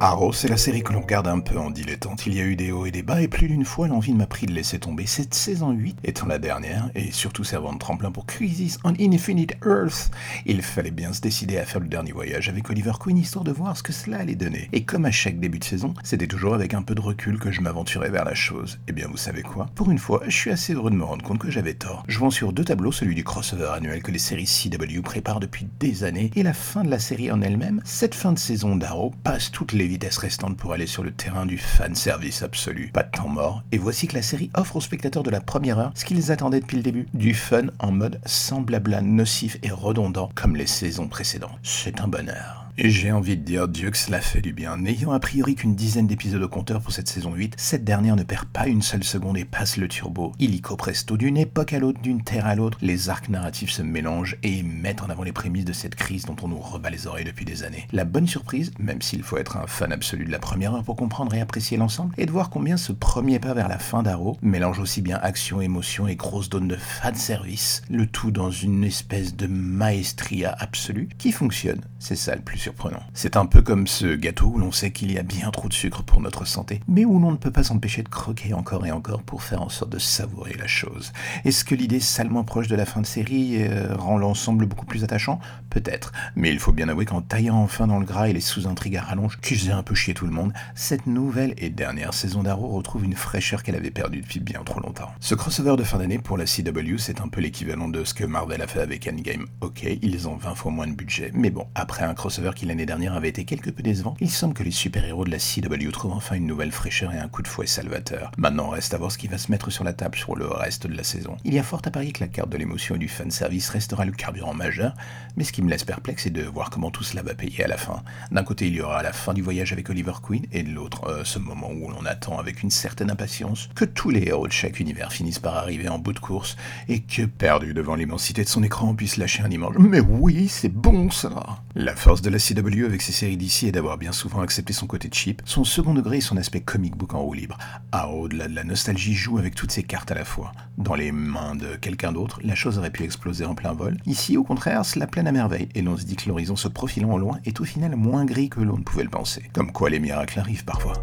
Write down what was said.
Arrow, c'est la série que l'on regarde un peu en dilettante. Il y a eu des hauts et des bas, et plus d'une fois, l'envie m'a pris de laisser tomber. Cette saison 8 étant la dernière, et surtout servant de tremplin pour Crisis on Infinite Earth, il fallait bien se décider à faire le dernier voyage avec Oliver Queen, histoire de voir ce que cela allait donner. Et comme à chaque début de saison, c'était toujours avec un peu de recul que je m'aventurais vers la chose. Eh bien, vous savez quoi? Pour une fois, je suis assez heureux de me rendre compte que j'avais tort. Jouant sur deux tableaux, celui du crossover annuel que les séries CW préparent depuis des années, et la fin de la série en elle-même, cette fin de saison d'Arrow passe toutes les vitesses restantes pour aller sur le terrain du fan service absolu. Pas de temps mort, et voici que la série offre aux spectateurs de la première heure ce qu'ils attendaient depuis le début, du fun en mode sans blabla nocif et redondant comme les saisons précédentes. C'est un bonheur. Et j'ai envie de dire Dieu que cela fait du bien. N'ayant a priori qu'une dizaine d'épisodes au compteur pour cette saison 8, cette dernière ne perd pas une seule seconde et passe le turbo. Illico presto, d'une époque à l'autre, d'une terre à l'autre, les arcs narratifs se mélangent et mettent en avant les prémices de cette crise dont on nous rebat les oreilles depuis des années. La bonne surprise, même s'il faut être un fan absolu de la première heure pour comprendre et apprécier l'ensemble, est de voir combien ce premier pas vers la fin d'Arrow mélange aussi bien action, émotion et grosse dose de fan service, le tout dans une espèce de maestria absolue qui fonctionne. C'est ça le plus C'est un peu comme ce gâteau où l'on sait qu'il y a bien trop de sucre pour notre santé, mais où l'on ne peut pas s'empêcher de croquer encore et encore pour faire en sorte de savourer la chose. Est-ce que l'idée salement proche de la fin de série euh, rend l'ensemble beaucoup plus attachant? Peut-être, mais il faut bien avouer qu'en taillant enfin dans le gras et les sous-intrigues à rallonge qui faisaient un peu chier tout le monde, cette nouvelle et dernière saison d'Arrow retrouve une fraîcheur qu'elle avait perdue depuis bien trop longtemps. Ce crossover de fin d'année pour la CW, c'est un peu l'équivalent de ce que Marvel a fait avec Endgame. Ok, ils ont 20 fois moins de budget, mais bon, après un crossover qui l'année dernière avait été quelque peu décevant, il semble que les super-héros de la CW trouvent enfin une nouvelle fraîcheur et un coup de fouet salvateur. Maintenant, reste à voir ce qui va se mettre sur la table sur le reste de la saison. Il y a fort à parier que la carte de l'émotion et du fanservice restera le carburant majeur, mais ce qui me laisse perplexe, c'est de voir comment tout cela va payer à la fin. D'un côté, il y aura la fin du voyage avec Oliver Queen, et de l'autre, euh, ce moment où l'on attend avec une certaine impatience que tous les héros de chaque univers finissent par arriver en bout de course, et que, perdu devant l'immensité de son écran, on puisse lâcher un image. Mais oui, c'est bon ça La force de la CW avec ses séries d'ici est d'avoir bien souvent accepté son côté cheap, son second degré et son aspect comic book en roue libre. Ah, au-delà de la nostalgie, joue avec toutes ces cartes à la fois. Dans les mains de quelqu'un d'autre, la chose aurait pu exploser en plein vol. Ici, au contraire, cela plaine à merveille, et l'on se dit que l'horizon se profilant au loin est au final moins gris que l'on ne pouvait le penser. Comme quoi les miracles arrivent parfois.